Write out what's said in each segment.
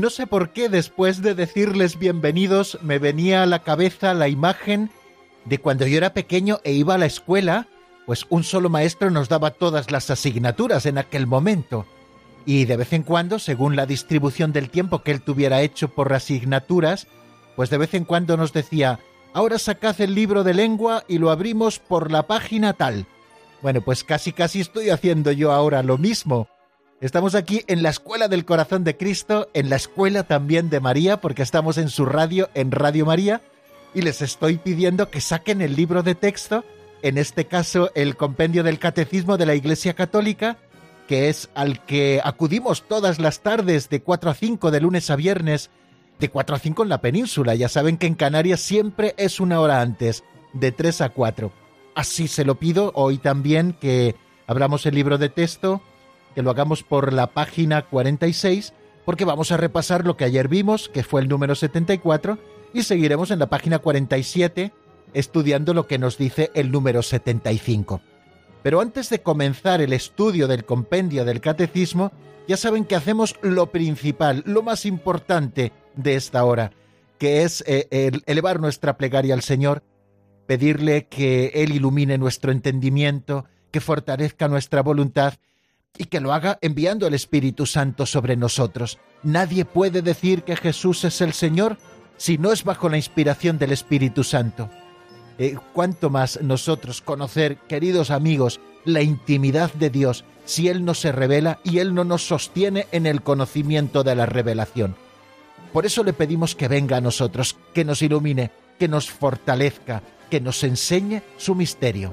No sé por qué después de decirles bienvenidos me venía a la cabeza la imagen de cuando yo era pequeño e iba a la escuela, pues un solo maestro nos daba todas las asignaturas en aquel momento y de vez en cuando, según la distribución del tiempo que él tuviera hecho por asignaturas, pues de vez en cuando nos decía, ahora sacad el libro de lengua y lo abrimos por la página tal. Bueno, pues casi casi estoy haciendo yo ahora lo mismo. Estamos aquí en la Escuela del Corazón de Cristo, en la Escuela también de María, porque estamos en su radio, en Radio María, y les estoy pidiendo que saquen el libro de texto, en este caso el compendio del Catecismo de la Iglesia Católica, que es al que acudimos todas las tardes de 4 a 5 de lunes a viernes, de 4 a 5 en la península. Ya saben que en Canarias siempre es una hora antes, de 3 a 4. Así se lo pido hoy también que abramos el libro de texto, que lo hagamos por la página 46, porque vamos a repasar lo que ayer vimos, que fue el número 74, y seguiremos en la página 47 estudiando lo que nos dice el número 75. Pero antes de comenzar el estudio del compendio del catecismo, ya saben que hacemos lo principal, lo más importante de esta hora, que es eh, elevar nuestra plegaria al Señor, pedirle que Él ilumine nuestro entendimiento, que fortalezca nuestra voluntad y que lo haga enviando el Espíritu Santo sobre nosotros. Nadie puede decir que Jesús es el Señor si no es bajo la inspiración del Espíritu Santo. Eh, cuánto más nosotros conocer, queridos amigos, la intimidad de Dios si Él no se revela y Él no nos sostiene en el conocimiento de la revelación. Por eso le pedimos que venga a nosotros, que nos ilumine, que nos fortalezca, que nos enseñe su misterio.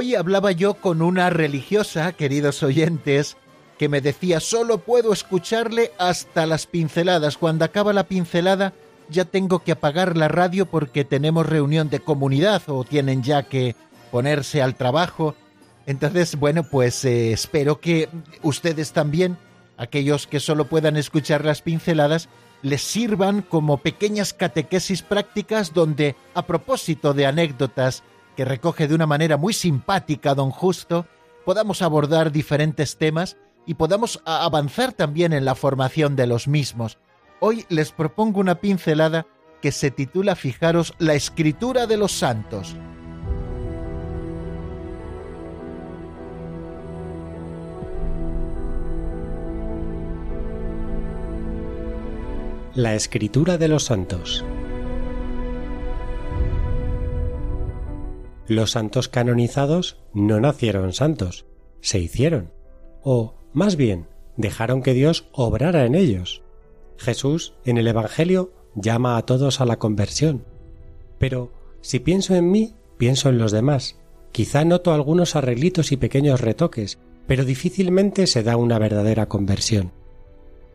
Hoy hablaba yo con una religiosa, queridos oyentes, que me decía, solo puedo escucharle hasta las pinceladas. Cuando acaba la pincelada ya tengo que apagar la radio porque tenemos reunión de comunidad o tienen ya que ponerse al trabajo. Entonces, bueno, pues eh, espero que ustedes también, aquellos que solo puedan escuchar las pinceladas, les sirvan como pequeñas catequesis prácticas donde, a propósito de anécdotas que recoge de una manera muy simpática don Justo, podamos abordar diferentes temas y podamos avanzar también en la formación de los mismos. Hoy les propongo una pincelada que se titula, fijaros, La escritura de los santos. La escritura de los santos. Los santos canonizados no nacieron santos, se hicieron, o, más bien, dejaron que Dios obrara en ellos. Jesús, en el Evangelio, llama a todos a la conversión. Pero si pienso en mí, pienso en los demás, Quizá noto algunos arreglitos y pequeños retoques, pero difícilmente se da una verdadera conversión.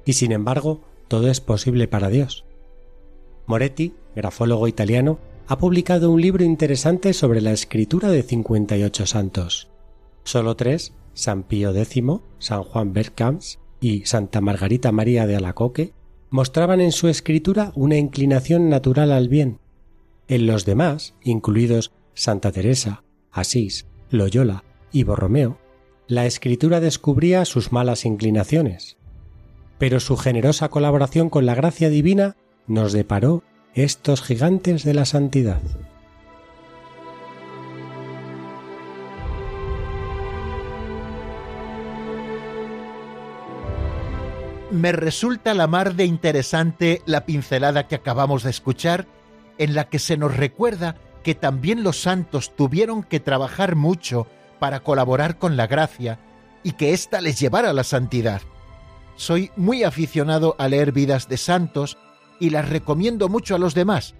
Y sin embargo, todo es posible para Dios. Moretti, grafólogo italiano, ha publicado un libro interesante sobre la escritura de 58 santos. Solo tres, San Pío X, San Juan Berkams y Santa Margarita María de Alacoque, mostraban en su escritura una inclinación natural al bien. En los demás, incluidos Santa Teresa, Asís, Loyola y Borromeo, la escritura descubría sus malas inclinaciones. Pero su generosa colaboración con la gracia divina nos deparó estos gigantes de la santidad. Me resulta la mar de interesante la pincelada que acabamos de escuchar, en la que se nos recuerda que también los santos tuvieron que trabajar mucho para colaborar con la gracia y que ésta les llevara a la santidad. Soy muy aficionado a leer vidas de santos y las recomiendo mucho a los demás.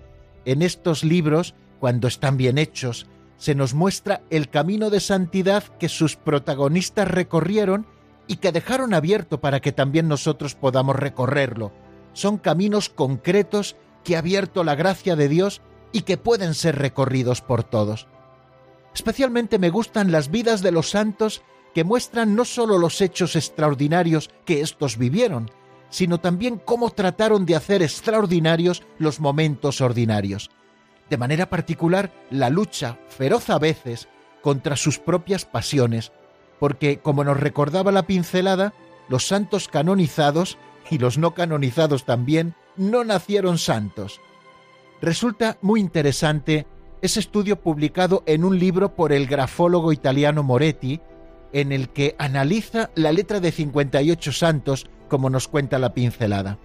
En estos libros, cuando están bien hechos, se nos muestra el camino de santidad que sus protagonistas recorrieron y que dejaron abierto para que también nosotros podamos recorrerlo. Son caminos concretos que ha abierto la gracia de Dios y que pueden ser recorridos por todos. Especialmente me gustan las vidas de los santos que muestran no sólo los hechos extraordinarios que éstos vivieron, sino también cómo trataron de hacer extraordinarios los momentos ordinarios. De manera particular, la lucha, feroz a veces, contra sus propias pasiones, porque, como nos recordaba la pincelada, los santos canonizados, y los no canonizados también, no nacieron santos. Resulta muy interesante ese estudio publicado en un libro por el grafólogo italiano Moretti, en el que analiza la letra de 58 santos como nos cuenta la pincelada.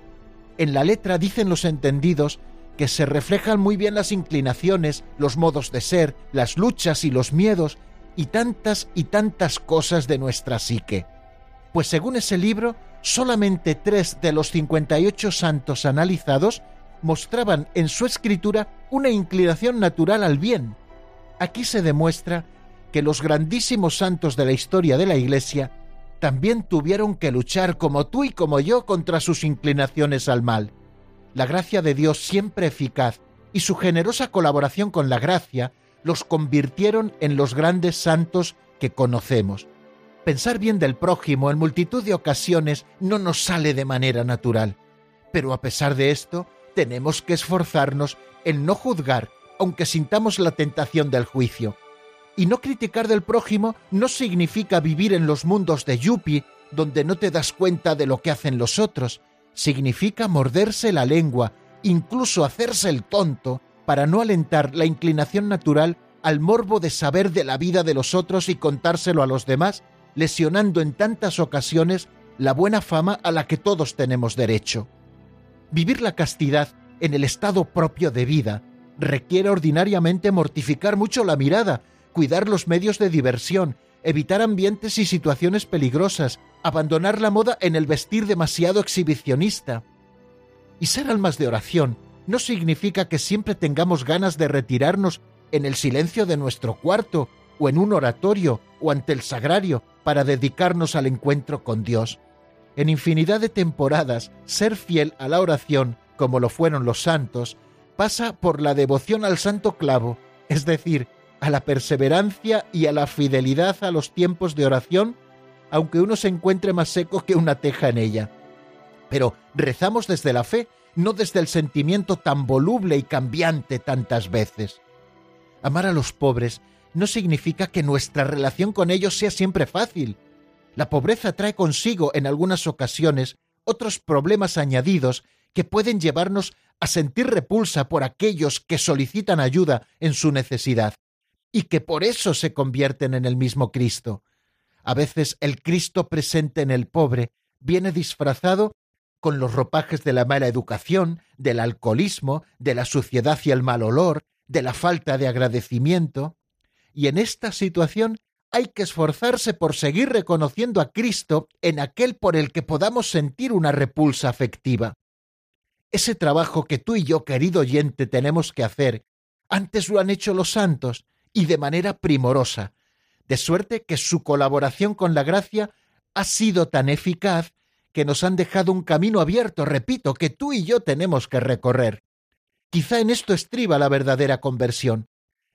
En la letra dicen los entendidos que se reflejan muy bien las inclinaciones, los modos de ser, las luchas y los miedos y tantas y tantas cosas de nuestra psique. Pues según ese libro, solamente tres de los 58 santos analizados mostraban en su escritura una inclinación natural al bien. Aquí se demuestra que los grandísimos santos de la historia de la Iglesia también tuvieron que luchar como tú y como yo contra sus inclinaciones al mal. La gracia de Dios siempre eficaz y su generosa colaboración con la gracia los convirtieron en los grandes santos que conocemos. Pensar bien del prójimo en multitud de ocasiones no nos sale de manera natural, pero a pesar de esto, tenemos que esforzarnos en no juzgar, aunque sintamos la tentación del juicio, y no criticar del prójimo no significa vivir en los mundos de Yuppie, donde no te das cuenta de lo que hacen los otros. Significa morderse la lengua, incluso hacerse el tonto, para no alentar la inclinación natural al morbo de saber de la vida de los otros y contárselo a los demás, lesionando en tantas ocasiones la buena fama a la que todos tenemos derecho. Vivir la castidad en el estado propio de vida requiere ordinariamente mortificar mucho la mirada cuidar los medios de diversión, evitar ambientes y situaciones peligrosas, abandonar la moda en el vestir demasiado exhibicionista. Y ser almas de oración no significa que siempre tengamos ganas de retirarnos en el silencio de nuestro cuarto o en un oratorio o ante el sagrario para dedicarnos al encuentro con Dios. En infinidad de temporadas, ser fiel a la oración, como lo fueron los santos, pasa por la devoción al santo clavo, es decir, a la perseverancia y a la fidelidad a los tiempos de oración, aunque uno se encuentre más seco que una teja en ella. Pero rezamos desde la fe, no desde el sentimiento tan voluble y cambiante tantas veces. Amar a los pobres no significa que nuestra relación con ellos sea siempre fácil. La pobreza trae consigo en algunas ocasiones otros problemas añadidos que pueden llevarnos a sentir repulsa por aquellos que solicitan ayuda en su necesidad y que por eso se convierten en el mismo Cristo. A veces el Cristo presente en el pobre viene disfrazado con los ropajes de la mala educación, del alcoholismo, de la suciedad y el mal olor, de la falta de agradecimiento. Y en esta situación hay que esforzarse por seguir reconociendo a Cristo en aquel por el que podamos sentir una repulsa afectiva. Ese trabajo que tú y yo, querido oyente, tenemos que hacer, antes lo han hecho los santos, y de manera primorosa, de suerte que su colaboración con la gracia ha sido tan eficaz que nos han dejado un camino abierto, repito, que tú y yo tenemos que recorrer. Quizá en esto estriba la verdadera conversión.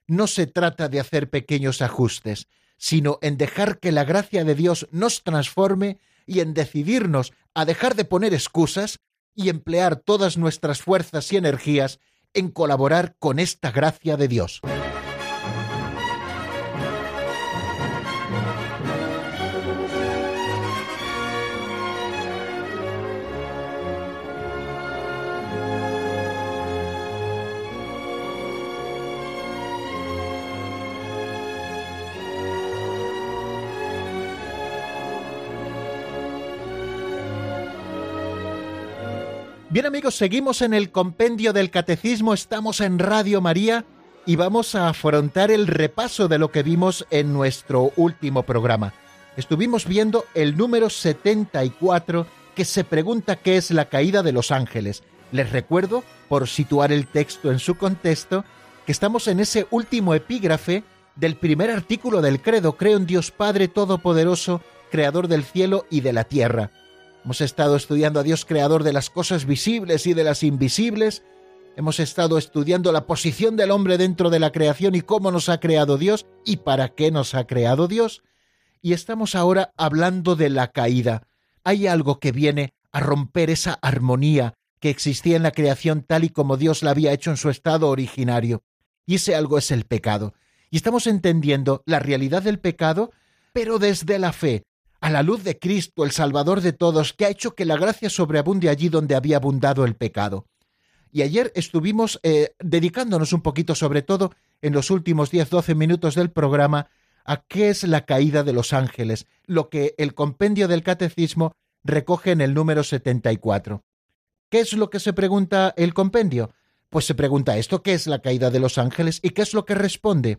No se trata de hacer pequeños ajustes, sino en dejar que la gracia de Dios nos transforme y en decidirnos a dejar de poner excusas y emplear todas nuestras fuerzas y energías en colaborar con esta gracia de Dios. Bien amigos, seguimos en el compendio del catecismo, estamos en Radio María y vamos a afrontar el repaso de lo que vimos en nuestro último programa. Estuvimos viendo el número 74 que se pregunta qué es la caída de los ángeles. Les recuerdo, por situar el texto en su contexto, que estamos en ese último epígrafe del primer artículo del credo, creo en Dios Padre Todopoderoso, Creador del cielo y de la tierra Hemos estado estudiando a Dios creador de las cosas visibles y de las invisibles. Hemos estado estudiando la posición del hombre dentro de la creación y cómo nos ha creado Dios y para qué nos ha creado Dios. Y estamos ahora hablando de la caída. Hay algo que viene a romper esa armonía que existía en la creación tal y como Dios la había hecho en su estado originario. Y ese algo es el pecado. Y estamos entendiendo la realidad del pecado, pero desde la fe, a la luz de Cristo, el Salvador de todos, que ha hecho que la gracia sobreabunde allí donde había abundado el pecado. Y ayer estuvimos eh, dedicándonos un poquito, sobre todo en los últimos 10-12 minutos del programa, a qué es la caída de los ángeles, lo que el compendio del catecismo recoge en el número 74. ¿Qué es lo que se pregunta el compendio? Pues se pregunta esto, ¿qué es la caída de los ángeles? ¿Y qué es lo que responde?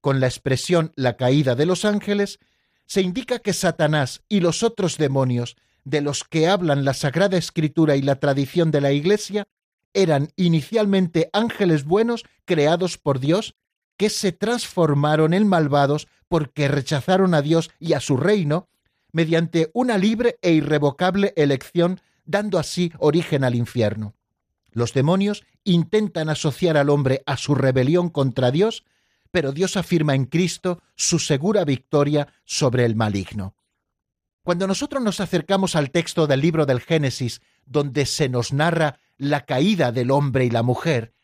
Con la expresión la caída de los ángeles se indica que Satanás y los otros demonios de los que hablan la Sagrada Escritura y la tradición de la Iglesia eran inicialmente ángeles buenos creados por Dios que se transformaron en malvados porque rechazaron a Dios y a su reino mediante una libre e irrevocable elección, dando así origen al infierno. Los demonios intentan asociar al hombre a su rebelión contra Dios pero Dios afirma en Cristo su segura victoria sobre el maligno. Cuando nosotros nos acercamos al texto del libro del Génesis, donde se nos narra la caída del hombre y la mujer,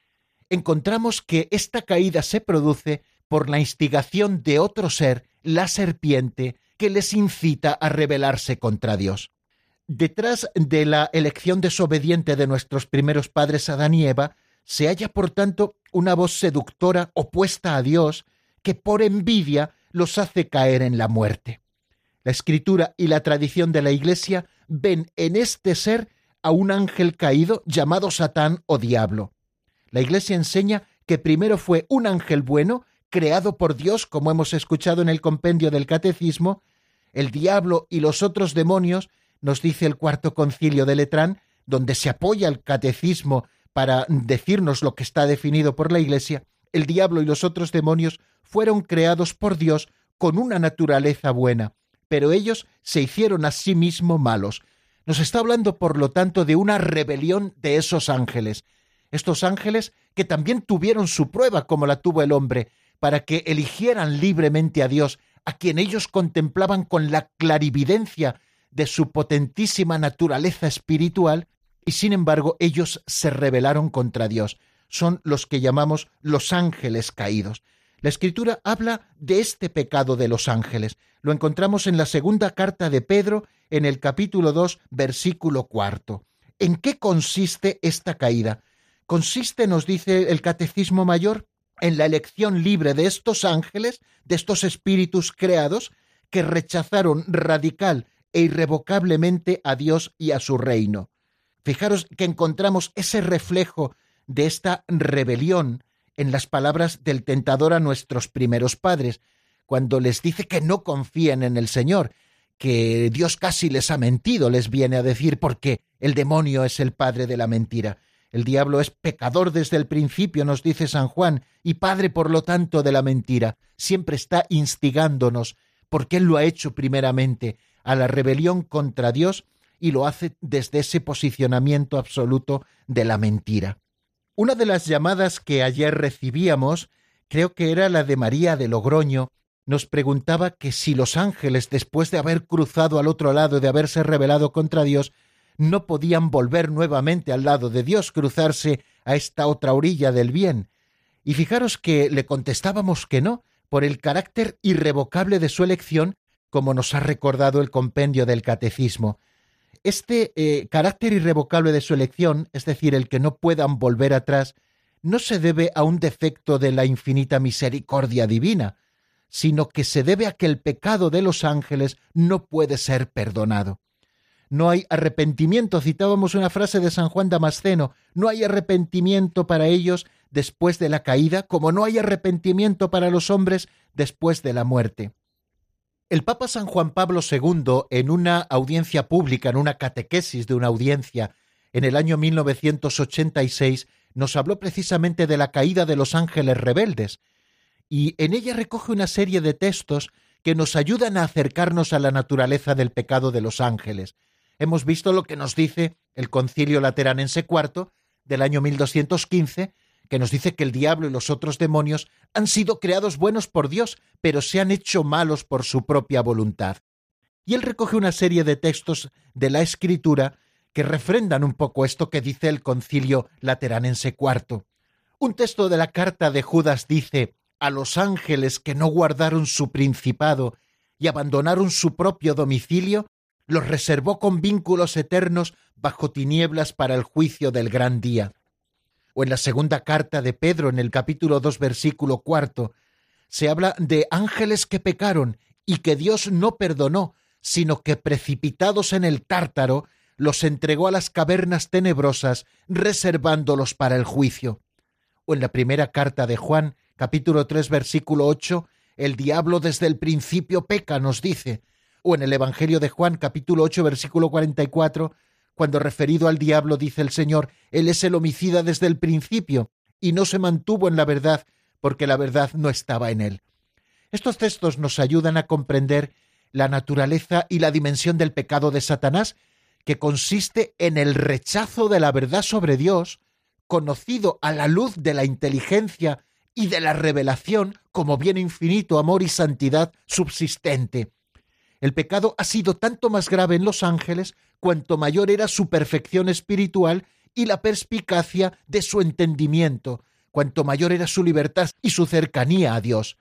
encontramos que esta caída se produce por la instigación de otro ser, la serpiente, que les incita a rebelarse contra Dios. Detrás de la elección desobediente de nuestros primeros padres Adán y Eva, se halla, por tanto, una voz seductora opuesta a Dios que por envidia los hace caer en la muerte. La escritura y la tradición de la Iglesia ven en este ser a un ángel caído llamado Satán o diablo. La Iglesia enseña que primero fue un ángel bueno, creado por Dios, como hemos escuchado en el compendio del Catecismo, el diablo y los otros demonios, nos dice el cuarto concilio de Letrán, donde se apoya el catecismo para decirnos lo que está definido por la Iglesia, el diablo y los otros demonios fueron creados por Dios con una naturaleza buena, pero ellos se hicieron a sí mismos malos. Nos está hablando, por lo tanto, de una rebelión de esos ángeles. Estos ángeles que también tuvieron su prueba como la tuvo el hombre, para que eligieran libremente a Dios, a quien ellos contemplaban con la clarividencia de su potentísima naturaleza espiritual, y sin embargo ellos se rebelaron contra Dios. Son los que llamamos los ángeles caídos. La escritura habla de este pecado de los ángeles. Lo encontramos en la segunda carta de Pedro, en el capítulo 2, versículo cuarto. ¿En qué consiste esta caída? Consiste, nos dice el Catecismo Mayor, en la elección libre de estos ángeles, de estos espíritus creados, que rechazaron radical e irrevocablemente a Dios y a su reino. Fijaros que encontramos ese reflejo de esta rebelión en las palabras del tentador a nuestros primeros padres, cuando les dice que no confíen en el Señor, que Dios casi les ha mentido, les viene a decir porque el demonio es el padre de la mentira. El diablo es pecador desde el principio, nos dice San Juan, y padre por lo tanto de la mentira. Siempre está instigándonos, porque él lo ha hecho primeramente, a la rebelión contra Dios y lo hace desde ese posicionamiento absoluto de la mentira. Una de las llamadas que ayer recibíamos, creo que era la de María de Logroño, nos preguntaba que si los ángeles, después de haber cruzado al otro lado, de haberse rebelado contra Dios, no podían volver nuevamente al lado de Dios, cruzarse a esta otra orilla del bien. Y fijaros que le contestábamos que no, por el carácter irrevocable de su elección, como nos ha recordado el compendio del catecismo. Este eh, carácter irrevocable de su elección, es decir, el que no puedan volver atrás, no se debe a un defecto de la infinita misericordia divina, sino que se debe a que el pecado de los ángeles no puede ser perdonado no hay arrepentimiento. Citábamos una frase de San Juan Damasceno, no hay arrepentimiento para ellos después de la caída, como no hay arrepentimiento para los hombres después de la muerte. El Papa San Juan Pablo II, en una audiencia pública, en una catequesis de una audiencia, en el año 1986, nos habló precisamente de la caída de los ángeles rebeldes, y en ella recoge una serie de textos que nos ayudan a acercarnos a la naturaleza del pecado de los ángeles, hemos visto lo que nos dice el Concilio Lateranense IV del año 1215, que nos dice que el diablo y los otros demonios han sido creados buenos por Dios, pero se han hecho malos por su propia voluntad. Y él recoge una serie de textos de la Escritura que refrendan un poco esto que dice el Concilio Lateranense IV. Un texto de la carta de Judas dice, a los ángeles que no guardaron su principado y abandonaron su propio domicilio, los reservó con vínculos eternos bajo tinieblas para el juicio del gran día. O en la segunda carta de Pedro, en el capítulo 2, versículo cuarto, se habla de ángeles que pecaron y que Dios no perdonó, sino que precipitados en el tártaro, los entregó a las cavernas tenebrosas, reservándolos para el juicio. O en la primera carta de Juan, capítulo 3, versículo 8, el diablo desde el principio peca, nos dice, o en el Evangelio de Juan capítulo 8 versículo 44, cuando referido al diablo dice el Señor, Él es el homicida desde el principio y no se mantuvo en la verdad porque la verdad no estaba en él. Estos textos nos ayudan a comprender la naturaleza y la dimensión del pecado de Satanás, que consiste en el rechazo de la verdad sobre Dios, conocido a la luz de la inteligencia y de la revelación como bien infinito amor y santidad subsistente. El pecado ha sido tanto más grave en los ángeles cuanto mayor era su perfección espiritual y la perspicacia de su entendimiento, cuanto mayor era su libertad y su cercanía a Dios.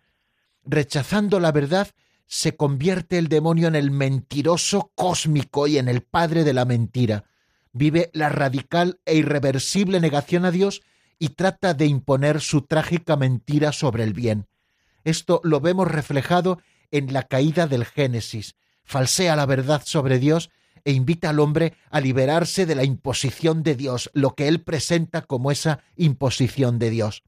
Rechazando la verdad, se convierte el demonio en el mentiroso cósmico y en el padre de la mentira. Vive la radical e irreversible negación a Dios y trata de imponer su trágica mentira sobre el bien. Esto lo vemos reflejado en la caída del Génesis, falsea la verdad sobre Dios e invita al hombre a liberarse de la imposición de Dios, lo que él presenta como esa imposición de Dios.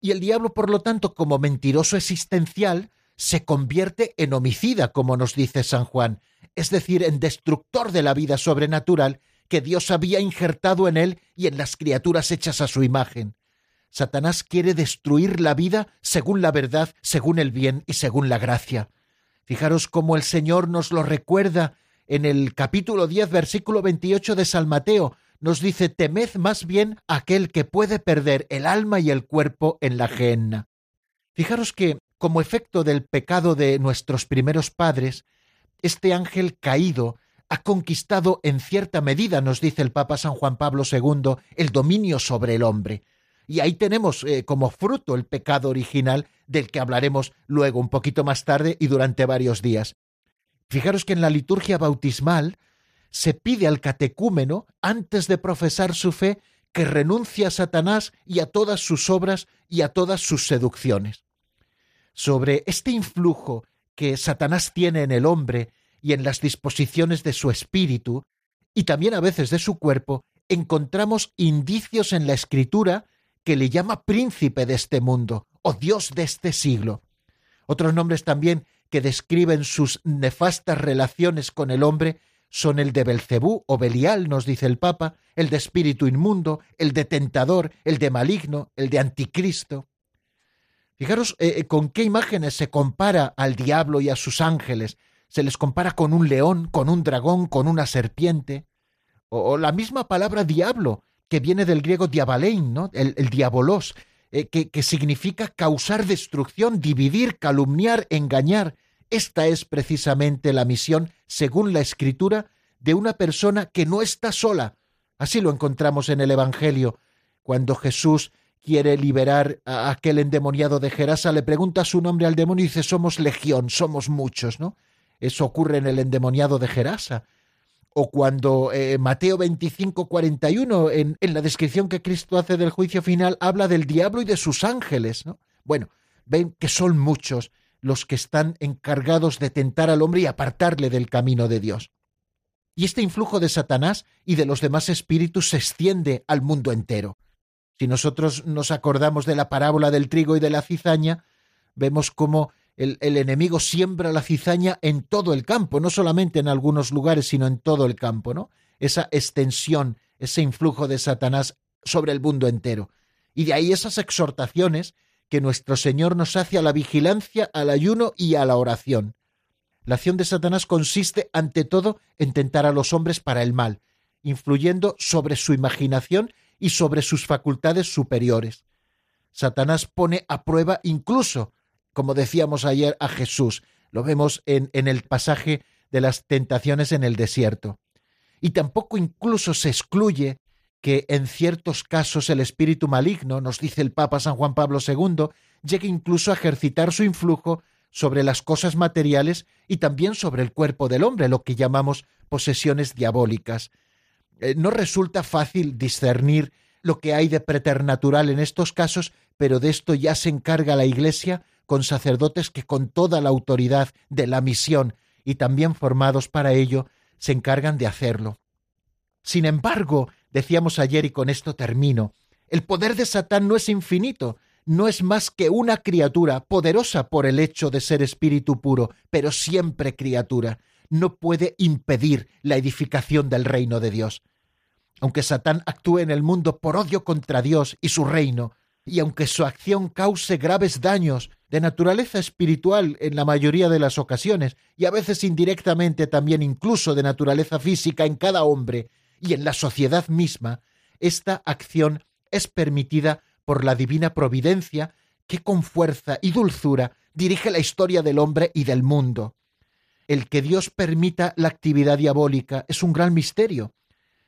Y el diablo, por lo tanto, como mentiroso existencial, se convierte en homicida, como nos dice San Juan, es decir, en destructor de la vida sobrenatural que Dios había injertado en él y en las criaturas hechas a su imagen. Satanás quiere destruir la vida según la verdad, según el bien y según la gracia. Fijaros cómo el Señor nos lo recuerda en el capítulo 10, versículo 28 de San Mateo. Nos dice, temed más bien aquel que puede perder el alma y el cuerpo en la gehenna. Fijaros que, como efecto del pecado de nuestros primeros padres, este ángel caído ha conquistado en cierta medida, nos dice el Papa San Juan Pablo II, el dominio sobre el hombre. Y ahí tenemos eh, como fruto el pecado original del que hablaremos luego un poquito más tarde y durante varios días. Fijaros que en la liturgia bautismal se pide al catecúmeno, antes de profesar su fe, que renuncie a Satanás y a todas sus obras y a todas sus seducciones. Sobre este influjo que Satanás tiene en el hombre y en las disposiciones de su espíritu, y también a veces de su cuerpo, encontramos indicios en la escritura que le llama príncipe de este mundo o Dios de este siglo. Otros nombres también que describen sus nefastas relaciones con el hombre son el de Belcebú o Belial, nos dice el Papa, el de espíritu inmundo, el de tentador, el de maligno, el de anticristo. Fijaros eh, eh, con qué imágenes se compara al diablo y a sus ángeles. Se les compara con un león, con un dragón, con una serpiente. O, la misma palabra diablo, que viene del griego diabalein, ¿no? el, diabolos, eh, que, que significa causar destrucción, dividir, calumniar, engañar. Esta es precisamente la misión, según la Escritura, de una persona que no está sola. Así lo encontramos en el Evangelio, cuando Jesús quiere liberar a aquel endemoniado de Gerasa, le pregunta su nombre al demonio y dice, somos legión, somos muchos, ¿no? Eso ocurre en el endemoniado de Gerasa. O cuando eh, Mateo 25, 41, en, en la descripción que Cristo hace del juicio final, habla del diablo y de sus ángeles, ¿no? Bueno, ven que son muchos los que están encargados de tentar al hombre y apartarle del camino de Dios. Y este influjo de Satanás y de los demás espíritus se extiende al mundo entero. Si nosotros nos acordamos de la parábola del trigo y de la cizaña, vemos cómo el, enemigo siembra la cizaña en todo el campo, no solamente en algunos lugares, sino en todo el campo, ¿no? Esa extensión, ese influjo de Satanás sobre el mundo entero. Y de ahí esas exhortaciones que nuestro Señor nos hace a la vigilancia, al ayuno y a la oración. La acción de Satanás consiste, ante todo, en tentar a los hombres para el mal, influyendo sobre su imaginación y sobre sus facultades superiores. Satanás pone a prueba incluso, como decíamos ayer, a Jesús. Lo vemos en, el pasaje de las tentaciones en el desierto. Y tampoco incluso se excluye que en ciertos casos el espíritu maligno, nos dice el Papa San Juan Pablo II, llegue incluso a ejercitar su influjo sobre las cosas materiales y también sobre el cuerpo del hombre, lo que llamamos posesiones diabólicas. Eh, no resulta fácil discernir lo que hay de preternatural en estos casos, pero de esto ya se encarga la Iglesia con sacerdotes que con toda la autoridad de la misión y también formados para ello, se encargan de hacerlo. Sin embargo, decíamos ayer y con esto termino, el poder de Satán no es infinito, no es más que una criatura, poderosa por el hecho de ser espíritu puro, pero siempre criatura, no puede impedir la edificación del reino de Dios. Aunque Satán actúe en el mundo por odio contra Dios y su reino, y aunque su acción cause graves daños de naturaleza espiritual en la mayoría de las ocasiones, y a veces indirectamente también incluso de naturaleza física en cada hombre y en la sociedad misma, esta acción es permitida por la divina providencia que con fuerza y dulzura dirige la historia del hombre y del mundo. El que Dios permita la actividad diabólica es un gran misterio,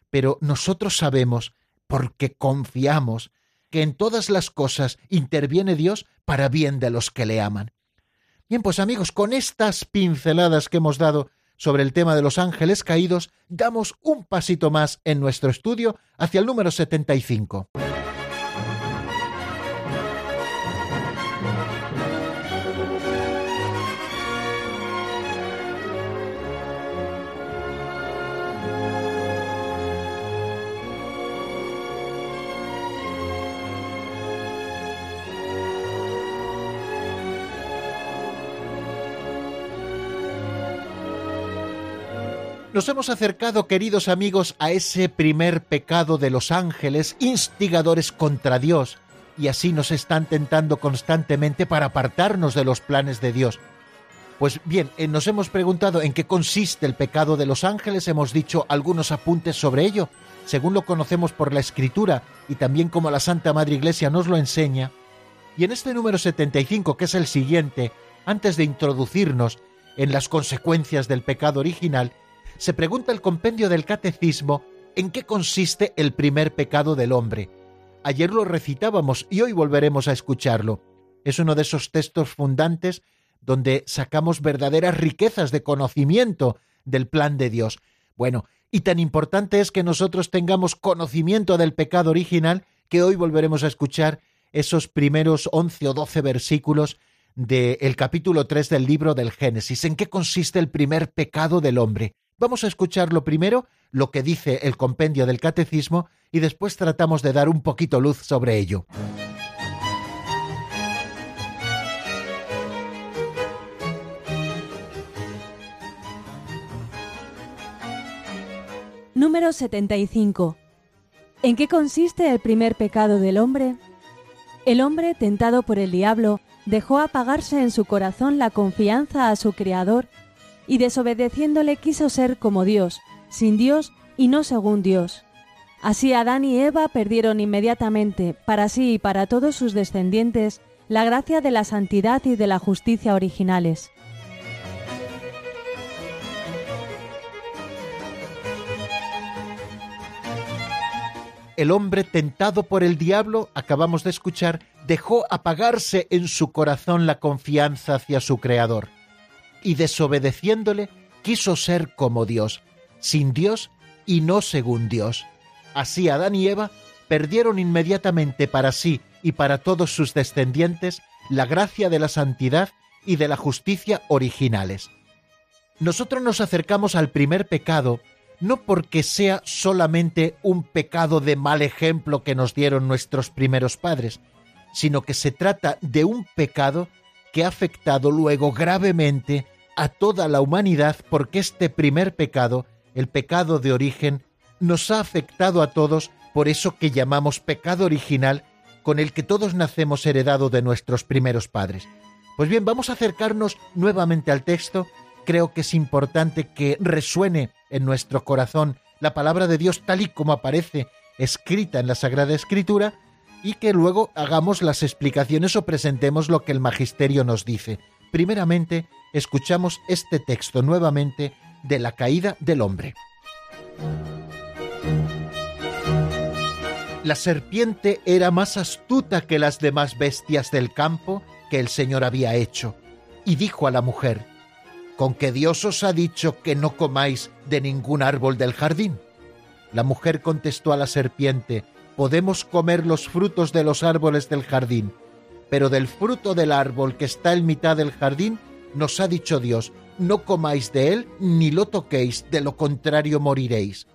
pero nosotros sabemos, porque confiamos, que en todas las cosas interviene Dios para bien de los que le aman. Bien, pues amigos, con estas pinceladas que hemos dado sobre el tema de los ángeles caídos, damos un pasito más en nuestro estudio hacia el número 75. Nos hemos acercado, queridos amigos, a ese primer pecado de los ángeles, instigadores contra Dios, y así nos están tentando constantemente para apartarnos de los planes de Dios. Pues bien, eh, nos hemos preguntado en qué consiste el pecado de los ángeles, hemos dicho algunos apuntes sobre ello, según lo conocemos por la Escritura y también como la Santa Madre Iglesia nos lo enseña. Y en este número 75, que es el siguiente, antes de introducirnos en las consecuencias del pecado original, se pregunta el compendio del catecismo en qué consiste el primer pecado del hombre. Ayer lo recitábamos y hoy volveremos a escucharlo. Es uno de esos textos fundantes donde sacamos verdaderas riquezas de conocimiento del plan de Dios. Bueno, y tan importante es que nosotros tengamos conocimiento del pecado original que hoy volveremos a escuchar esos primeros once o doce versículos del capítulo 3 del libro del Génesis. ¿En qué consiste el primer pecado del hombre? Vamos a escuchar lo primero, lo que dice el compendio del catecismo, y después tratamos de dar un poquito luz sobre ello. Número 75. ¿En qué consiste el primer pecado del hombre? El hombre, tentado por el diablo, dejó apagarse en su corazón la confianza a su Creador y desobedeciéndole quiso ser como Dios, sin Dios y no según Dios. Así Adán y Eva perdieron inmediatamente, para sí y para todos sus descendientes, la gracia de la santidad y de la justicia originales. El hombre tentado por el diablo, acabamos de escuchar, dejó apagarse en su corazón la confianza hacia su Creador, y desobedeciéndole quiso ser como Dios, sin Dios y no según Dios. Así Adán y Eva perdieron inmediatamente para sí y para todos sus descendientes la gracia de la santidad y de la justicia originales. Nosotros nos acercamos al primer pecado no porque sea solamente un pecado de mal ejemplo que nos dieron nuestros primeros padres, sino que se trata de un pecado que ha afectado luego gravemente a toda la humanidad porque este primer pecado, el pecado de origen, nos ha afectado a todos por eso que llamamos pecado original con el que todos nacemos heredado de nuestros primeros padres. Pues bien, vamos a acercarnos nuevamente al texto. Creo que es importante que resuene en nuestro corazón la palabra de Dios tal y como aparece escrita en la Sagrada Escritura y que luego hagamos las explicaciones o presentemos lo que el Magisterio nos dice. Primeramente, escuchamos este texto nuevamente de la caída del hombre. La serpiente era más astuta que las demás bestias del campo que el Señor había hecho, y dijo a la mujer, ¿con que Dios os ha dicho que no comáis de ningún árbol del jardín? La mujer contestó a la serpiente, podemos comer los frutos de los árboles del jardín, pero del fruto del árbol que está en mitad del jardín, nos ha dicho Dios, no comáis de él ni lo toquéis, de lo contrario moriréis.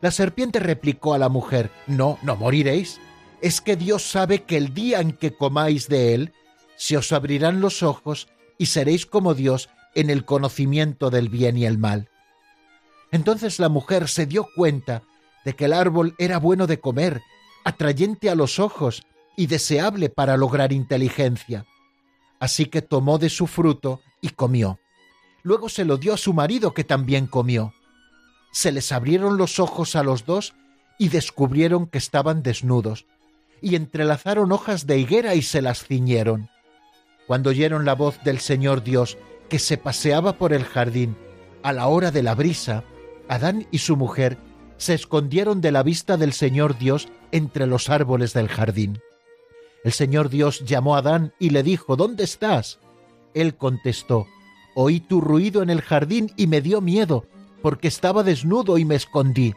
La serpiente replicó a la mujer, no, no moriréis. Es que Dios sabe que el día en que comáis de él, se os abrirán los ojos y seréis como Dios en el conocimiento del bien y el mal. Entonces la mujer se dio cuenta de que el árbol era bueno de comer, atrayente a los ojos y deseable para lograr inteligencia. Así que tomó de su fruto y comió. Luego se lo dio a su marido que también comió. Se les abrieron los ojos a los dos y descubrieron que estaban desnudos, y entrelazaron hojas de higuera y se las ciñeron. Cuando oyeron la voz del Señor Dios que se paseaba por el jardín a la hora de la brisa, Adán y su mujer se escondieron de la vista del Señor Dios entre los árboles del jardín. El Señor Dios llamó a Adán y le dijo, ¿Dónde estás? Él contestó, Oí tu ruido en el jardín y me dio miedo, porque estaba desnudo y me escondí.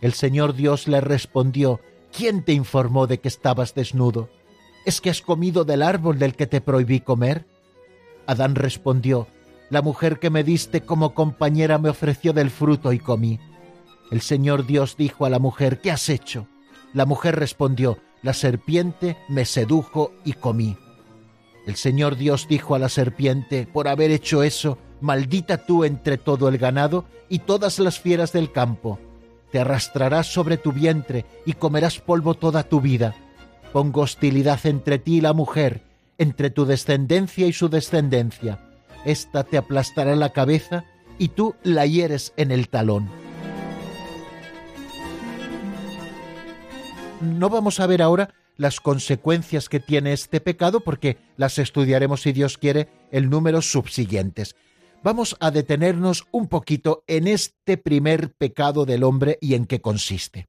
El Señor Dios le respondió, ¿quién te informó de que estabas desnudo? ¿Es que has comido del árbol del que te prohibí comer? Adán respondió, La mujer que me diste como compañera me ofreció del fruto y comí. El Señor Dios dijo a la mujer, ¿qué has hecho? La mujer respondió, La serpiente me sedujo y comí. El Señor Dios dijo a la serpiente, por haber hecho eso, maldita tú entre todo el ganado y todas las fieras del campo. Te arrastrarás sobre tu vientre y comerás polvo toda tu vida. Pongo hostilidad entre ti y la mujer, entre tu descendencia y su descendencia. Esta te aplastará la cabeza y tú la hieres en el talón. No vamos a ver ahora las consecuencias que tiene este pecado porque las estudiaremos, si Dios quiere, en números subsiguientes. Vamos a detenernos un poquito en este primer pecado del hombre y en qué consiste.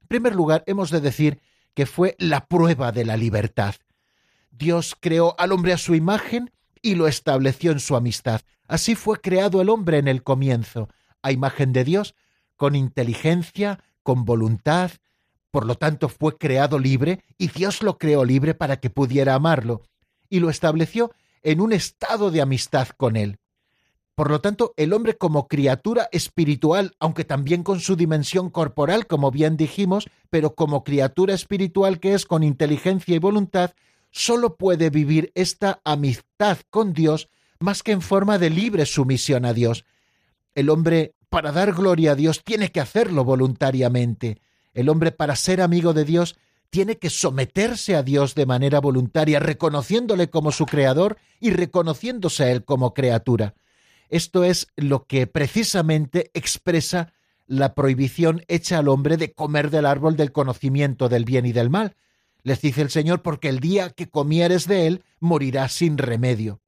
En primer lugar, hemos de decir que fue la prueba de la libertad. Dios creó al hombre a su imagen y lo estableció en su amistad. Así fue creado el hombre en el comienzo, a imagen de Dios, con inteligencia, con voluntad, por lo tanto fue creado libre y Dios lo creó libre para que pudiera amarlo y lo estableció en un estado de amistad con él. Por lo tanto, el hombre como criatura espiritual, aunque también con su dimensión corporal, como bien dijimos, pero como criatura espiritual que es con inteligencia y voluntad, solo puede vivir esta amistad con Dios más que en forma de libre sumisión a Dios. El hombre para dar gloria a Dios, tiene que hacerlo voluntariamente. El hombre, para ser amigo de Dios, tiene que someterse a Dios de manera voluntaria, reconociéndole como su creador y reconociéndose a él como criatura. Esto es lo que precisamente expresa la prohibición hecha al hombre de comer del árbol del conocimiento del bien y del mal. Les dice el Señor, porque el día que comieres de él, morirás sin remedio.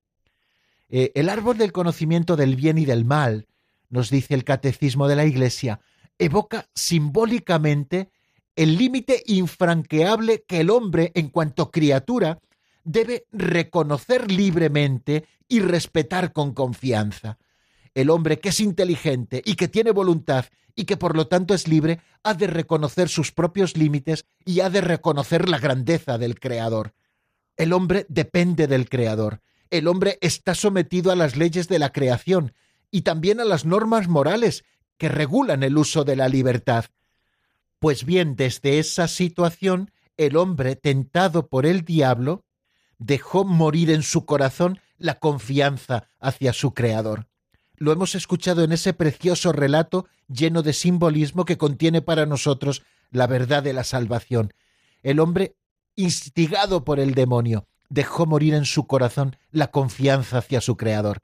Eh, el árbol del conocimiento del bien y del mal, nos dice el catecismo de la Iglesia, evoca simbólicamente el límite infranqueable que el hombre, en cuanto criatura, debe reconocer libremente y respetar con confianza. El hombre que es inteligente y que tiene voluntad y que por lo tanto es libre, ha de reconocer sus propios límites y ha de reconocer la grandeza del Creador. El hombre depende del Creador. El hombre está sometido a las leyes de la creación y también a las normas morales que regulan el uso de la libertad. Pues bien, desde esa situación, el hombre, tentado por el diablo, dejó morir en su corazón la confianza hacia su Creador. Lo hemos escuchado en ese precioso relato lleno de simbolismo que contiene para nosotros la verdad de la salvación. El hombre, instigado por el demonio, dejó morir en su corazón la confianza hacia su Creador.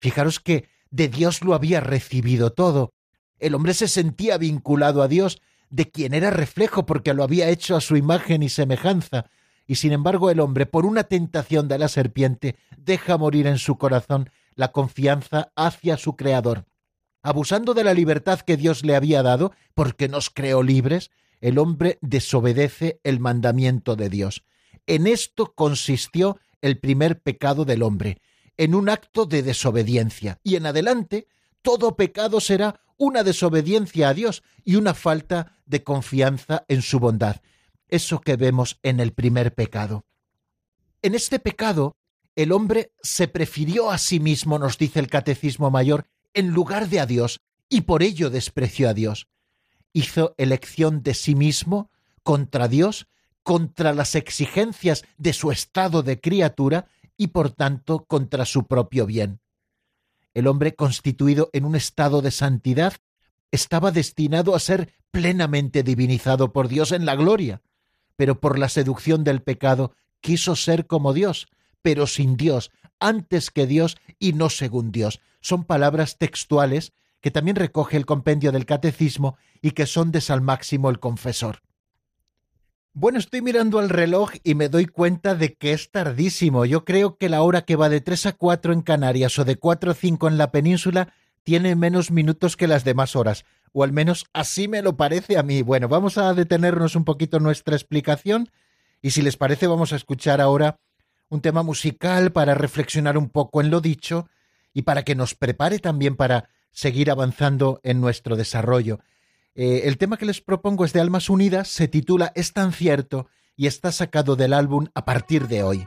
Fijaros que de Dios lo había recibido todo. El hombre se sentía vinculado a Dios, de quien era reflejo porque lo había hecho a su imagen y semejanza, y sin embargo el hombre, por una tentación de la serpiente, deja morir en su corazón la confianza hacia su Creador. Abusando de la libertad que Dios le había dado, porque nos creó libres, el hombre desobedece el mandamiento de Dios. En esto consistió el primer pecado del hombre, en un acto de desobediencia, y en adelante todo pecado será una desobediencia a Dios y una falta de confianza en su bondad eso que vemos en el primer pecado. En este pecado, el hombre se prefirió a sí mismo, nos dice el Catecismo Mayor, en lugar de a Dios, y por ello despreció a Dios. Hizo elección de sí mismo contra Dios, contra las exigencias de su estado de criatura y por tanto contra su propio bien. El hombre constituido en un estado de santidad estaba destinado a ser plenamente divinizado por Dios en la gloria, pero por la seducción del pecado quiso ser como Dios, pero sin Dios, antes que Dios y no según Dios. Son palabras textuales que también recoge el compendio del catecismo y que son de San Máximo el Confesor. Bueno, estoy mirando al reloj y me doy cuenta de que es tardísimo. Yo creo que la hora que va de tres a cuatro en Canarias o de cuatro a cinco en la península tiene menos minutos que las demás horas o al menos así me lo parece a mí. Bueno, vamos a detenernos un poquito en nuestra explicación y si les parece vamos a escuchar ahora un tema musical para reflexionar un poco en lo dicho y para que nos prepare también para seguir avanzando en nuestro desarrollo. Eh, el tema que les propongo es de Almas Unidas, se titula Es tan cierto y está sacado del álbum a partir de hoy.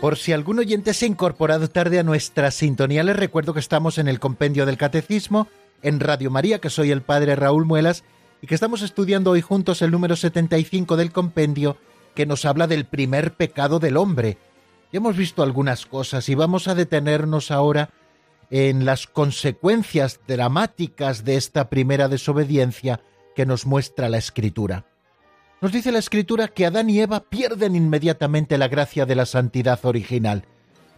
Por si algún oyente se ha incorporado tarde a nuestra sintonía, les recuerdo que estamos en el Compendio del Catecismo, en Radio María, que soy el Padre Raúl Muelas, y que estamos estudiando hoy juntos el número 75 del Compendio, que nos habla del primer pecado del hombre. Ya hemos visto algunas cosas y vamos a detenernos ahora en las consecuencias dramáticas de esta primera desobediencia que nos muestra la Escritura. Nos dice la Escritura que Adán y Eva pierden inmediatamente la gracia de la santidad original.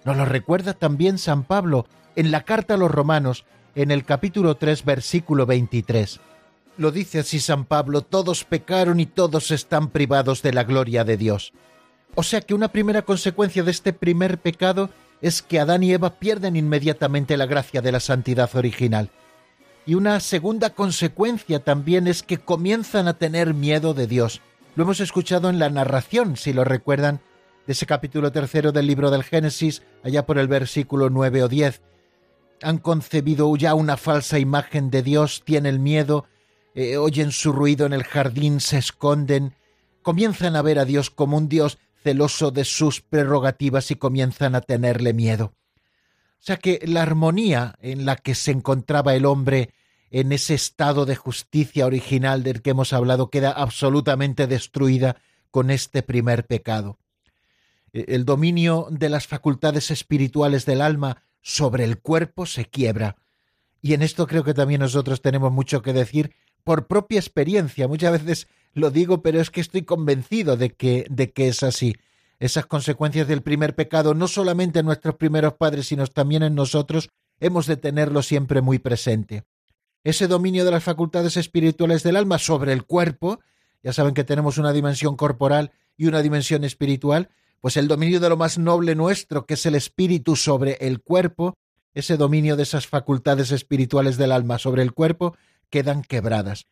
Nos lo recuerda también San Pablo en la carta a los romanos, en el capítulo 3, versículo 23. Lo dice así San Pablo, todos pecaron y todos están privados de la gloria de Dios. O sea que una primera consecuencia de este primer pecado es que Adán y Eva pierden inmediatamente la gracia de la santidad original. Y una segunda consecuencia también es que comienzan a tener miedo de Dios. Lo hemos escuchado en la narración, si lo recuerdan, de ese capítulo tercero del libro del Génesis, allá por el versículo nueve o diez. Han concebido ya una falsa imagen de Dios, tienen miedo, eh, oyen su ruido en el jardín, se esconden, comienzan a ver a Dios como un Dios celoso de sus prerrogativas y comienzan a tenerle miedo. O sea que la armonía en la que se encontraba el hombre en ese estado de justicia original del que hemos hablado queda absolutamente destruida con este primer pecado. E, el dominio de las facultades espirituales del alma sobre el cuerpo se quiebra. Y en esto creo que también nosotros tenemos mucho que decir por propia experiencia. Muchas veces lo digo, pero es que estoy convencido de que, de que es así. Esas consecuencias del primer pecado, no solamente en nuestros primeros padres, sino también en nosotros, hemos de tenerlo siempre muy presente ese dominio de las facultades espirituales del alma sobre el cuerpo, ya saben que tenemos una dimensión corporal y una dimensión espiritual, pues el dominio de lo más noble nuestro, que es el espíritu sobre el cuerpo, ese dominio de esas facultades espirituales del alma sobre el cuerpo, quedan quebradas.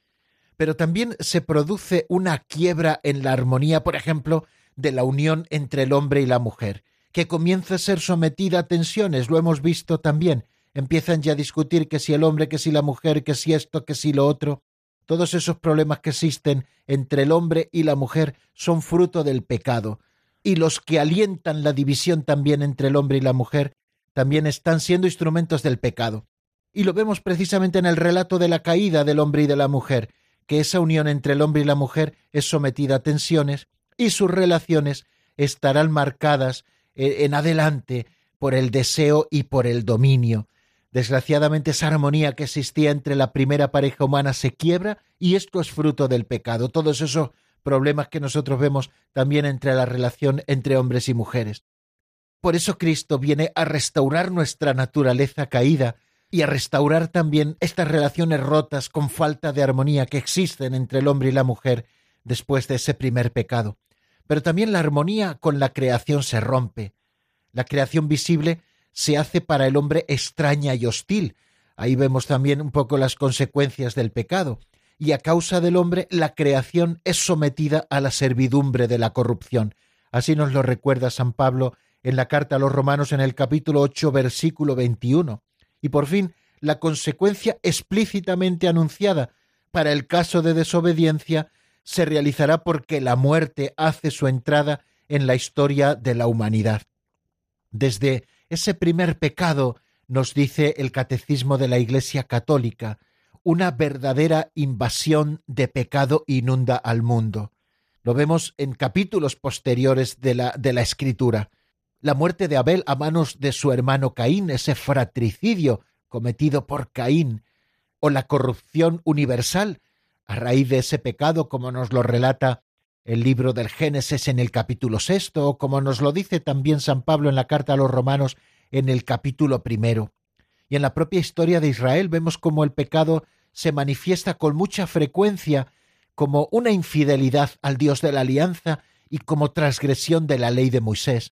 Pero también se produce una quiebra en la armonía, por ejemplo, de la unión entre el hombre y la mujer, que comienza a ser sometida a tensiones, lo hemos visto también, empiezan ya a discutir que si el hombre, que si la mujer, que si esto, que si lo otro. Todos esos problemas que existen entre el hombre y la mujer son fruto del pecado, y los que alientan la división también entre el hombre y la mujer también están siendo instrumentos del pecado. Y lo vemos precisamente en el relato de la caída del hombre y de la mujer, que esa unión entre el hombre y la mujer es sometida a tensiones y sus relaciones estarán marcadas eh, en adelante por el deseo y por el dominio. Desgraciadamente esa armonía que existía entre la primera pareja humana se quiebra y esto es fruto del pecado. Todos esos problemas que nosotros vemos también entre la relación entre hombres y mujeres. Por eso Cristo viene a restaurar nuestra naturaleza caída y a restaurar también estas relaciones rotas con falta de armonía que existen entre el hombre y la mujer después de ese primer pecado. Pero también la armonía con la creación se rompe. La creación visible se hace para el hombre extraña y hostil. Ahí vemos también un poco las consecuencias del pecado. Y a causa del hombre, la creación es sometida a la servidumbre de la corrupción. Así nos lo recuerda San Pablo en la carta a los romanos en el capítulo 8, versículo 21. Y por fin, la consecuencia explícitamente anunciada para el caso de desobediencia se realizará porque la muerte hace su entrada en la historia de la humanidad. Desde ese primer pecado, nos dice el Catecismo de la Iglesia Católica, una verdadera invasión de pecado inunda al mundo. Lo vemos en capítulos posteriores de la, de la Escritura. La muerte de Abel a manos de su hermano Caín, ese fratricidio cometido por Caín, o la corrupción universal a raíz de ese pecado, como nos lo relata el libro del Génesis en el capítulo sexto, como nos lo dice también San Pablo en la carta a los romanos en el capítulo primero. Y en la propia historia de Israel vemos cómo el pecado se manifiesta con mucha frecuencia como una infidelidad al Dios de la alianza y como transgresión de la ley de Moisés.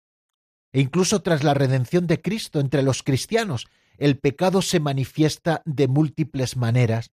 E incluso tras la redención de Cristo entre los cristianos, el pecado se manifiesta de múltiples maneras.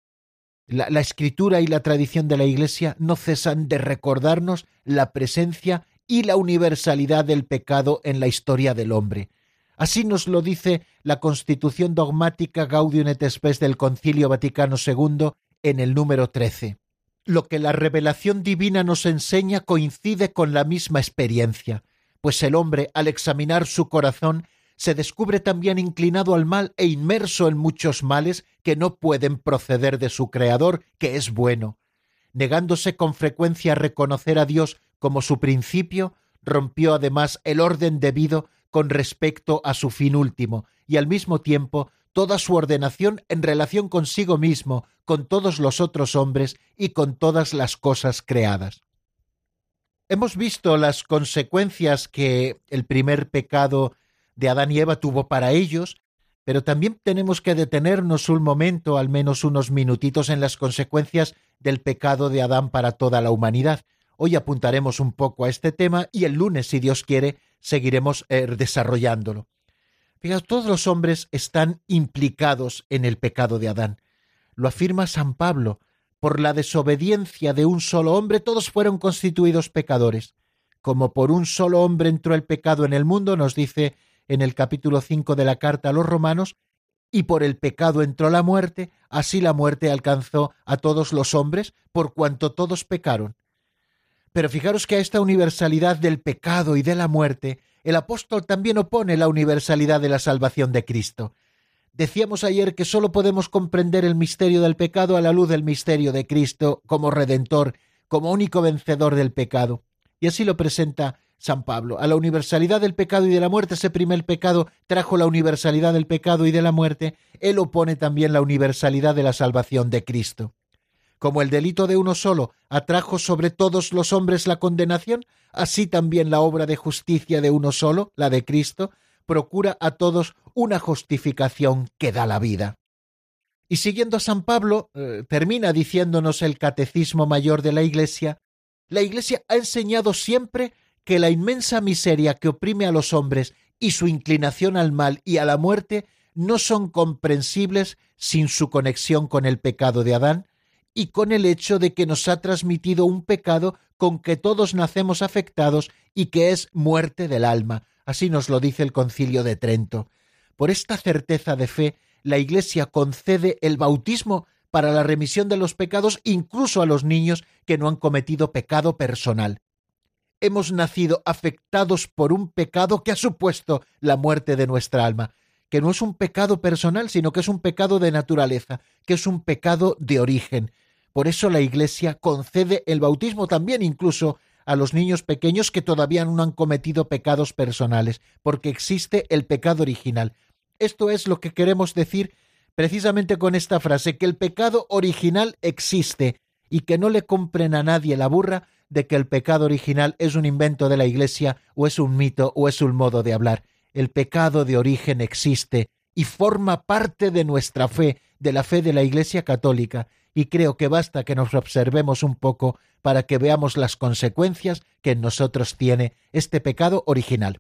La, escritura y la tradición de la Iglesia no cesan de recordarnos la presencia y la universalidad del pecado en la historia del hombre. Así nos lo dice la Constitución dogmática Gaudium et Spes del Concilio Vaticano II en el número 13. Lo que la revelación divina nos enseña coincide con la misma experiencia, pues el hombre, al examinar su corazón, se descubre también inclinado al mal e inmerso en muchos males que no pueden proceder de su Creador, que es bueno. Negándose con frecuencia a reconocer a Dios como su principio, rompió además el orden debido con respecto a su fin último, y al mismo tiempo toda su ordenación en relación consigo mismo, con todos los otros hombres y con todas las cosas creadas. Hemos visto las consecuencias que el primer pecado de Adán y Eva tuvo para ellos, pero también tenemos que detenernos un momento, al menos unos minutitos, en las consecuencias del pecado de Adán para toda la humanidad. Hoy apuntaremos un poco a este tema y el lunes, si Dios quiere, seguiremos eh, desarrollándolo. Fijaos, todos los hombres están implicados en el pecado de Adán. Lo afirma San Pablo. Por la desobediencia de un solo hombre todos fueron constituidos pecadores. Como por un solo hombre entró el pecado en el mundo, nos dice en el capítulo 5 de la carta a los romanos, y por el pecado entró la muerte, así la muerte alcanzó a todos los hombres, por cuanto todos pecaron. Pero fijaros que a esta universalidad del pecado y de la muerte, el apóstol también opone la universalidad de la salvación de Cristo. Decíamos ayer que sólo podemos comprender el misterio del pecado a la luz del misterio de Cristo como redentor, como único vencedor del pecado. Y así lo presenta San Pablo. A la universalidad del pecado y de la muerte, ese primer pecado trajo la universalidad del pecado y de la muerte, él opone también la universalidad de la salvación de Cristo. Como el delito de uno solo atrajo sobre todos los hombres la condenación, así también la obra de justicia de uno solo, la de Cristo, procura a todos una justificación que da la vida. Y siguiendo a San Pablo, eh, termina diciéndonos el Catecismo Mayor de la Iglesia, la Iglesia ha enseñado siempre que la inmensa miseria que oprime a los hombres y su inclinación al mal y a la muerte no son comprensibles sin su conexión con el pecado de Adán, y con el hecho de que nos ha transmitido un pecado con que todos nacemos afectados y que es muerte del alma. Así nos lo dice el concilio de Trento. Por esta certeza de fe, la Iglesia concede el bautismo para la remisión de los pecados incluso a los niños que no han cometido pecado personal. Hemos nacido afectados por un pecado que ha supuesto la muerte de nuestra alma, que no es un pecado personal, sino que es un pecado de naturaleza, que es un pecado de origen, por eso la Iglesia concede el bautismo también incluso a los niños pequeños que todavía no han cometido pecados personales, porque existe el pecado original. Esto es lo que queremos decir precisamente con esta frase, que el pecado original existe y que no le compren a nadie la burra de que el pecado original es un invento de la Iglesia o es un mito o es un modo de hablar. El pecado de origen existe y forma parte de nuestra fe, de la fe de la Iglesia católica, y creo que basta que nos observemos un poco para que veamos las consecuencias que en nosotros tiene este pecado original.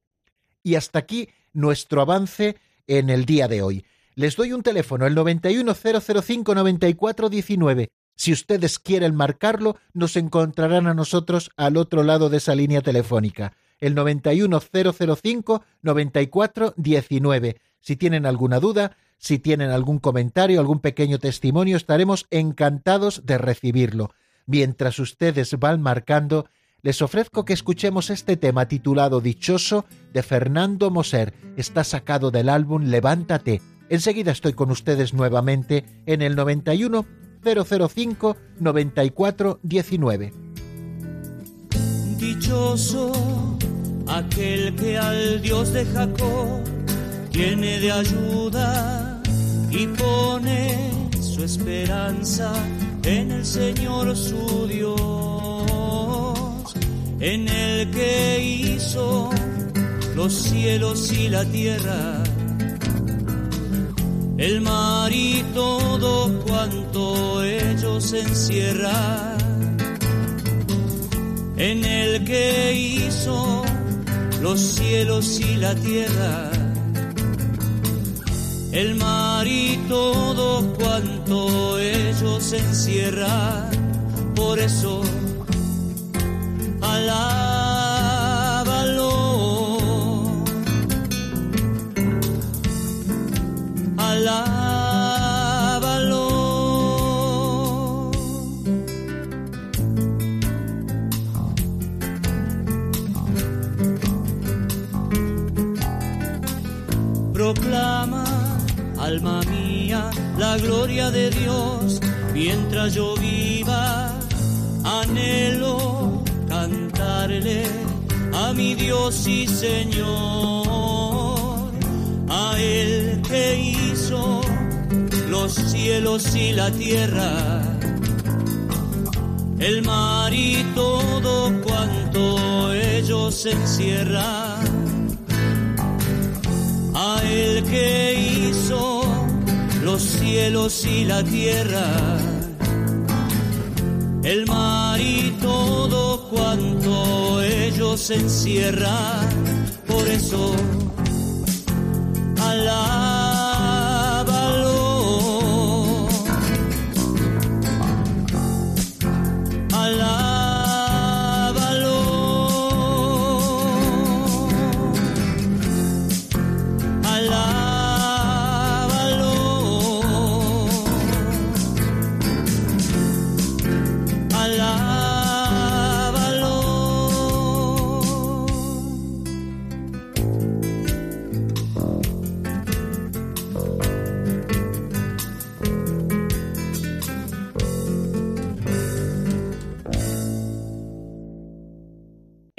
Y hasta aquí nuestro avance en el día de hoy. Les doy un teléfono, el 910059419. Si ustedes quieren marcarlo, nos encontrarán a nosotros al otro lado de esa línea telefónica, el 910059419. Si tienen alguna duda, si tienen algún comentario, algún pequeño testimonio, estaremos encantados de recibirlo. Mientras ustedes van marcando, les ofrezco que escuchemos este tema titulado Dichoso de Fernando Moser. Está sacado del álbum Levántate. Enseguida estoy con ustedes nuevamente en el 91 005 94 19. Dichoso aquel que al Dios de Jacob tiene de ayuda y pone su esperanza en el Señor su Dios, en el que hizo los cielos y la tierra, el mar y todo cuanto ellos encierran, en el que hizo los cielos y la tierra el mar y todo cuanto ellos encierran. Por eso, alábalo, Proclama alma mía, la gloria de Dios, mientras yo viva, anhelo cantarle a mi Dios y Señor, a Él que hizo los cielos y la tierra, el mar y todo cuanto ellos encierran a el que hizo los cielos y la tierra, el mar y todo cuanto ellos encierran. Por eso, alábalo,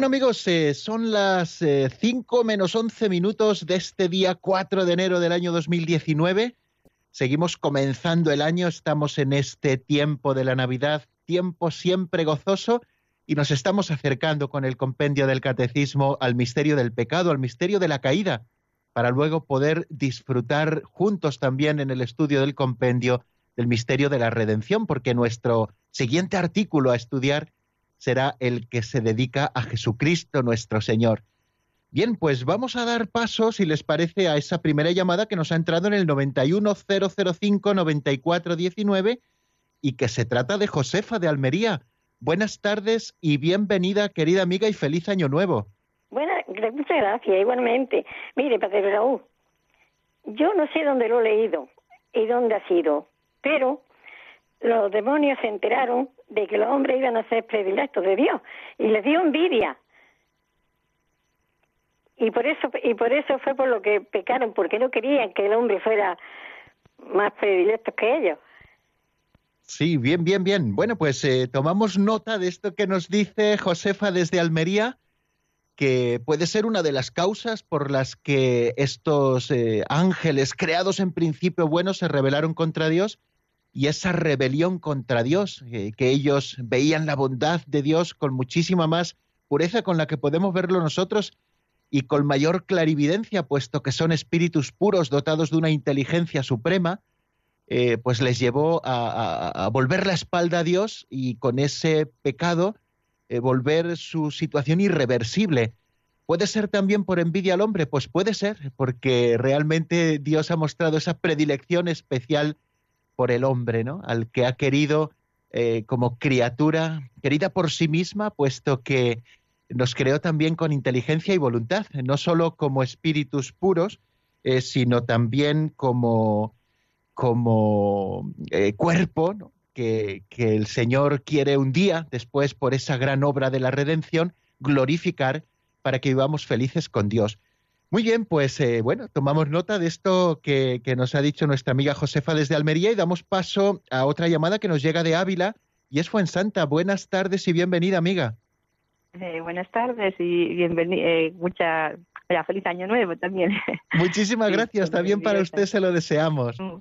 Bueno amigos, eh, son las 5 menos 11 minutos de este día 4 de enero del año 2019. Seguimos comenzando el año, estamos en este tiempo de la Navidad, tiempo siempre gozoso, y nos estamos acercando con el compendio del catecismo al misterio del pecado, al misterio de la caída, para luego poder disfrutar juntos también en el estudio del compendio del misterio de la redención, porque nuestro siguiente artículo a estudiar será el que se dedica a Jesucristo nuestro Señor. Bien, pues vamos a dar paso, si les parece, a esa primera llamada que nos ha entrado en el 910059419 y que se trata de Josefa de Almería. Buenas tardes y bienvenida, querida amiga, y feliz año nuevo. Bueno, muchas gracias, igualmente. Mire, Padre Raúl, yo no sé dónde lo he leído y dónde ha sido, pero los demonios se enteraron de que los hombres iban a ser predilectos de Dios y les dio envidia. Y por eso y por eso fue por lo que pecaron, porque no querían que el hombre fuera más predilecto que ellos. Sí, bien, bien, bien. Bueno, pues eh, tomamos nota de esto que nos dice Josefa desde Almería, que puede ser una de las causas por las que estos eh, ángeles creados en principio buenos se rebelaron contra Dios y esa rebelión contra Dios, eh, que ellos veían la bondad de Dios con muchísima más pureza con la que podemos verlo nosotros y con mayor clarividencia, puesto que son espíritus puros dotados de una inteligencia suprema, eh, pues les llevó a, volver la espalda a Dios y con ese pecado eh, volver su situación irreversible. ¿Puede ser también por envidia al hombre? Pues puede ser, porque realmente Dios ha mostrado esa predilección especial por el hombre, ¿no? Al que ha querido eh, como criatura, querida por sí misma, puesto que nos creó también con inteligencia y voluntad, no solo como espíritus puros, eh, sino también como, como cuerpo, ¿no? que, el Señor quiere un día, después por esa gran obra de la redención, glorificar para que vivamos felices con Dios. Muy bien, pues eh, bueno, tomamos nota de esto que, nos ha dicho nuestra amiga Josefa desde Almería y damos paso a otra llamada que nos llega de Ávila y es Fuensanta. Buenas tardes y bienvenida, amiga. Eh, buenas tardes y bienvenida, eh, mucha, feliz año nuevo también. Muchísimas gracias, también para usted se lo deseamos. Mm.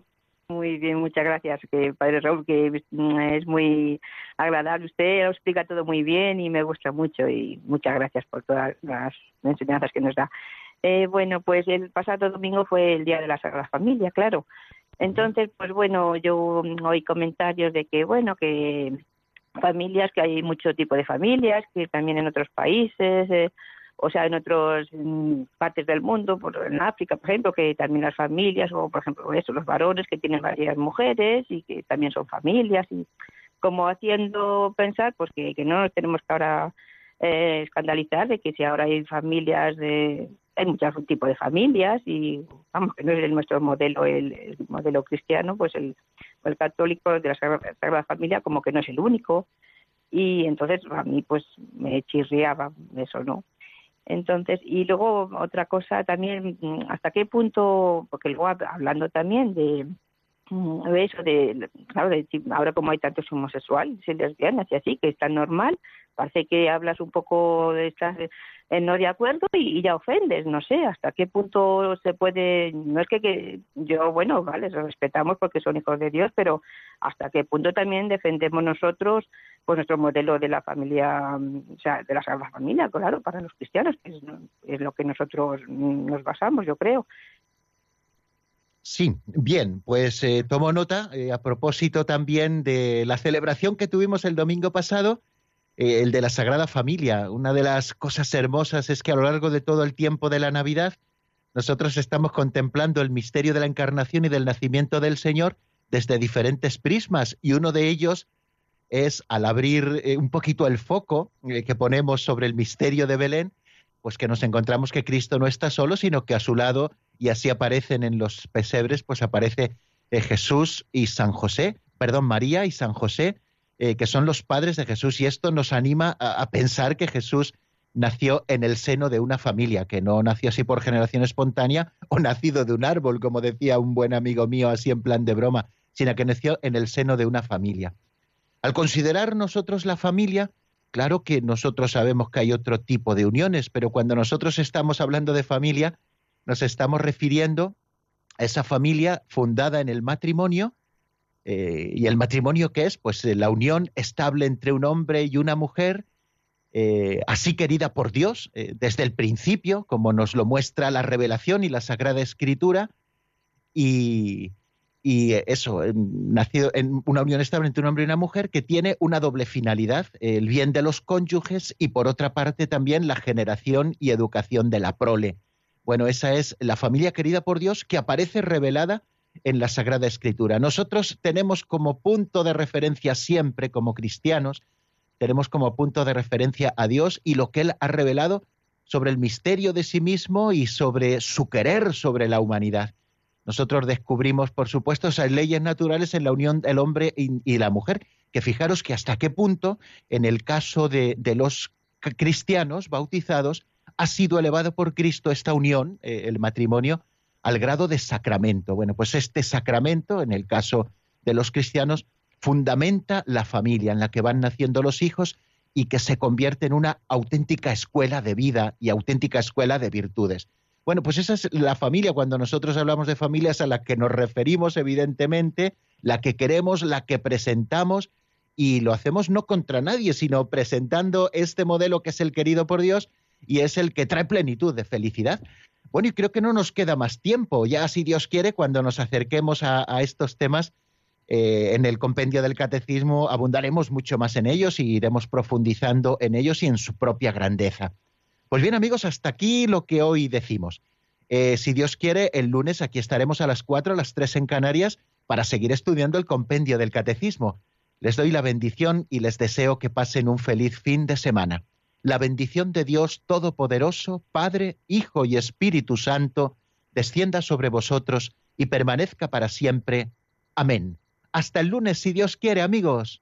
Muy bien, muchas gracias, que Padre Raúl, que mm, es muy agradable. Usted lo explica todo muy bien y me gusta mucho y muchas gracias por todas las enseñanzas que nos da. Eh, bueno, pues el pasado domingo fue el Día de la Sagrada Familia, claro. Entonces, pues bueno, yo oí comentarios de que, bueno, que familias, que hay mucho tipo de familias, que también en otros países, eh, o sea, en otras partes del mundo, por, en África, por ejemplo, que también las familias, o por ejemplo, eso, los varones que tienen varias mujeres y que también son familias, y como haciendo pensar, pues que, no nos tenemos que ahora eh, escandalizar de que si ahora hay familias de hay muchos tipos de familias y vamos que no es nuestro modelo el, modelo cristiano pues el, el católico de la Sagrada Familia como que no es el único. Y entonces a mí pues me chirriaba eso no entonces, y luego otra cosa también, hasta qué punto, porque luego hablando también de eso, de, claro, de, ahora como hay tantos homosexuales y lesbianas y así, que es tan normal, parece que hablas un poco de estas eh, no de acuerdo y, ya ofendes, no sé, hasta qué punto se puede, no es que, yo, bueno, vale, los respetamos porque son hijos de Dios, pero hasta qué punto también defendemos nosotros pues nuestro modelo de la familia, o sea, de la Sagrada Familia, claro, para los cristianos, que es, lo que nosotros nos basamos, yo creo. Sí, bien, pues eh, tomo nota eh, a propósito también de la celebración que tuvimos el domingo pasado eh, el de la Sagrada Familia. Una de las cosas hermosas es que a lo largo de todo el tiempo de la Navidad nosotros estamos contemplando el misterio de la encarnación y del nacimiento del Señor desde diferentes prismas y uno de ellos es al abrir un poquito el foco que ponemos sobre el misterio de Belén, pues que nos encontramos que Cristo no está solo, sino que a su lado, y así aparecen en los pesebres, pues aparece Jesús y San José, perdón, María y San José, eh, que son los padres de Jesús. Y esto nos anima a, pensar que Jesús nació en el seno de una familia, que no nació así por generación espontánea o nacido de un árbol, como decía un buen amigo mío así en plan de broma, sino que nació en el seno de una familia. Al considerar nosotros la familia, claro que nosotros sabemos que hay otro tipo de uniones, pero cuando nosotros estamos hablando de familia, nos estamos refiriendo a esa familia fundada en el matrimonio eh, ¿Y el matrimonio qué es? Pues eh, la unión estable entre un hombre y una mujer, eh, así querida por Dios desde el principio, como nos lo muestra la revelación y la Sagrada Escritura, y, y eso, nacido en una unión estable entre un hombre y una mujer que tiene una doble finalidad, el bien de los cónyuges y por otra parte también la generación y educación de la prole. Bueno, esa es la familia querida por Dios que aparece revelada en la Sagrada Escritura. Nosotros tenemos como punto de referencia siempre, como cristianos, tenemos como punto de referencia a Dios y lo que Él ha revelado sobre el misterio de sí mismo y sobre su querer sobre la humanidad. Nosotros descubrimos, por supuesto, esas leyes naturales en la unión del hombre y, la mujer, que fijaros que hasta qué punto, en el caso de, los cristianos bautizados, ha sido elevado por Cristo esta unión, eh, el matrimonio, al grado de sacramento. Bueno, pues este sacramento, en el caso de los cristianos, fundamenta la familia en la que van naciendo los hijos y que se convierte en una auténtica escuela de vida y auténtica escuela de virtudes. Bueno, pues esa es la familia. Cuando nosotros hablamos de familias a la que nos referimos, evidentemente, la que queremos, la que presentamos, y lo hacemos no contra nadie, sino presentando este modelo que es el querido por Dios y es el que trae plenitud de felicidad. Bueno, y creo que no nos queda más tiempo. Ya, si Dios quiere, cuando nos acerquemos a, estos temas eh, en el compendio del catecismo, abundaremos mucho más en ellos y iremos profundizando en ellos y en su propia grandeza. Pues bien, amigos, hasta aquí lo que hoy decimos. Eh, si Dios quiere, el lunes aquí estaremos a las 4, a las 3 en Canarias, para seguir estudiando el compendio del catecismo. Les doy la bendición y les deseo que pasen un feliz fin de semana. La bendición de Dios Todopoderoso, Padre, Hijo y Espíritu Santo, descienda sobre vosotros y permanezca para siempre. Amén. Hasta el lunes, si Dios quiere, amigos.